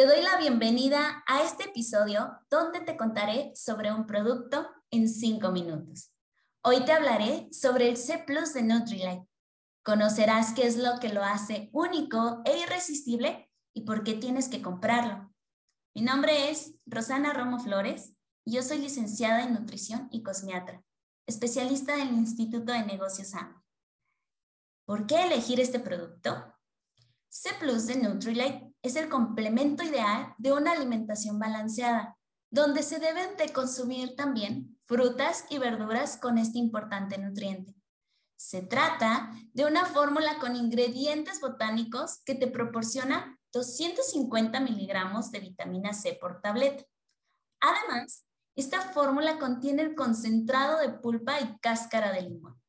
Te doy la bienvenida a este episodio donde te contaré sobre un producto en 5 minutos. Hoy te hablaré sobre el C Plus de Nutrilite. Conocerás qué es lo que lo hace único e irresistible y por qué tienes que comprarlo. Mi nombre es Rosana Romo Flores y yo soy licenciada en nutrición y cosmiatra, especialista del Instituto de Negocios AM. ¿Por qué elegir este producto? C Plus de Nutrilite es el complemento ideal de una alimentación balanceada, donde se deben de consumir también frutas y verduras con este importante nutriente. Se trata de una fórmula con ingredientes botánicos que te proporciona 250 miligramos de vitamina C por tableta. Además, esta fórmula contiene el concentrado de pulpa y cáscara de limón.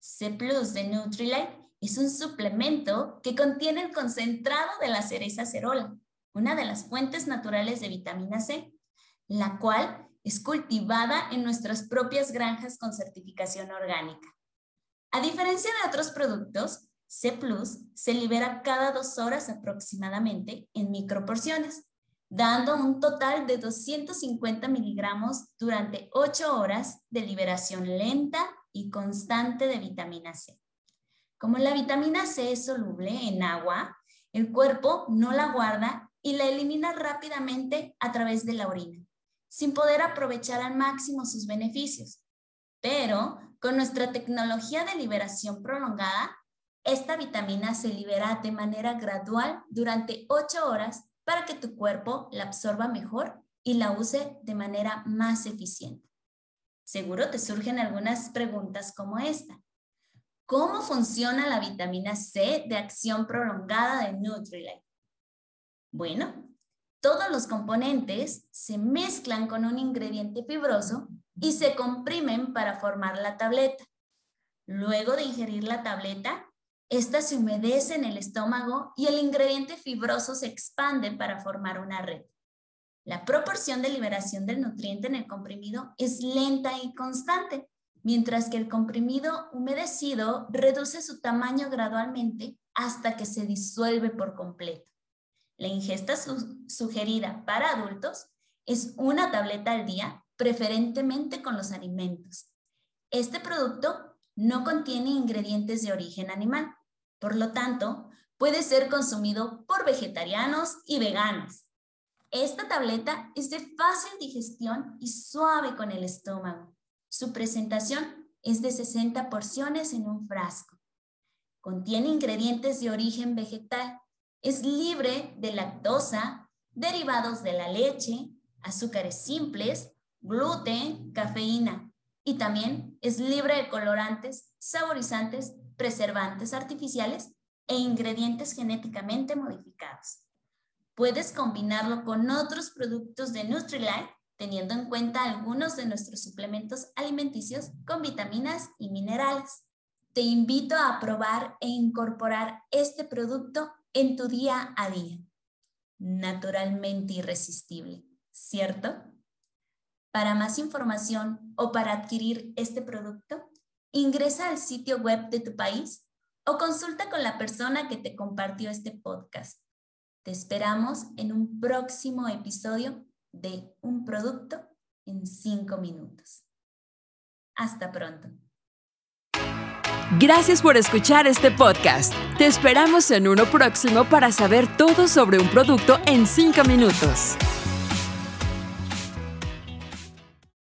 C Plus de Nutrilite es un suplemento que contiene el concentrado de la cereza cerola, una de las fuentes naturales de vitamina C, la cual es cultivada en nuestras propias granjas con certificación orgánica. A diferencia de otros productos, C Plus se libera cada dos horas aproximadamente en microporciones, dando un total de 250 miligramos durante 8 horas de liberación lenta y constante de vitamina C. Como la vitamina C es soluble en agua, el cuerpo no la guarda y la elimina rápidamente a través de la orina sin poder aprovechar al máximo sus beneficios. Pero con nuestra tecnología de liberación prolongada, esta vitamina se libera de manera gradual durante 8 horas para que tu cuerpo la absorba mejor y la use de manera más eficiente. Seguro te surgen algunas preguntas como esta. ¿Cómo funciona la vitamina C de acción prolongada de Nutrilite? Bueno, todos los componentes se mezclan con un ingrediente fibroso y se comprimen para formar la tableta. Luego de ingerir la tableta, esta se humedece en el estómago y el ingrediente fibroso se expande para formar una red. La proporción de liberación del nutriente en el comprimido es lenta y constante, mientras que el comprimido humedecido reduce su tamaño gradualmente hasta que se disuelve por completo. La ingesta sugerida para adultos es una tableta al día, preferentemente con los alimentos. Este producto no contiene ingredientes de origen animal, por lo tanto, puede ser consumido por vegetarianos y veganos. Esta tableta es de fácil digestión y suave con el estómago. Su presentación es de 60 porciones en un frasco. Contiene ingredientes de origen vegetal es libre de lactosa, derivados de la leche, azúcares simples, gluten, cafeína y también es libre de colorantes, saborizantes, preservantes artificiales e ingredientes genéticamente modificados. Puedes combinarlo con otros productos de Nutrilite teniendo en cuenta algunos de nuestros suplementos alimenticios con vitaminas y minerales. Te invito a probar e incorporar este producto en tu día a día. Naturalmente irresistible, ¿cierto? Para más información o para adquirir este producto, ingresa al sitio web de tu país o consulta con la persona que te compartió este podcast. Te esperamos en un próximo episodio de Un producto en cinco minutos. Hasta pronto. Gracias por escuchar este podcast. Te esperamos en uno próximo para saber todo sobre un producto en 5 minutos.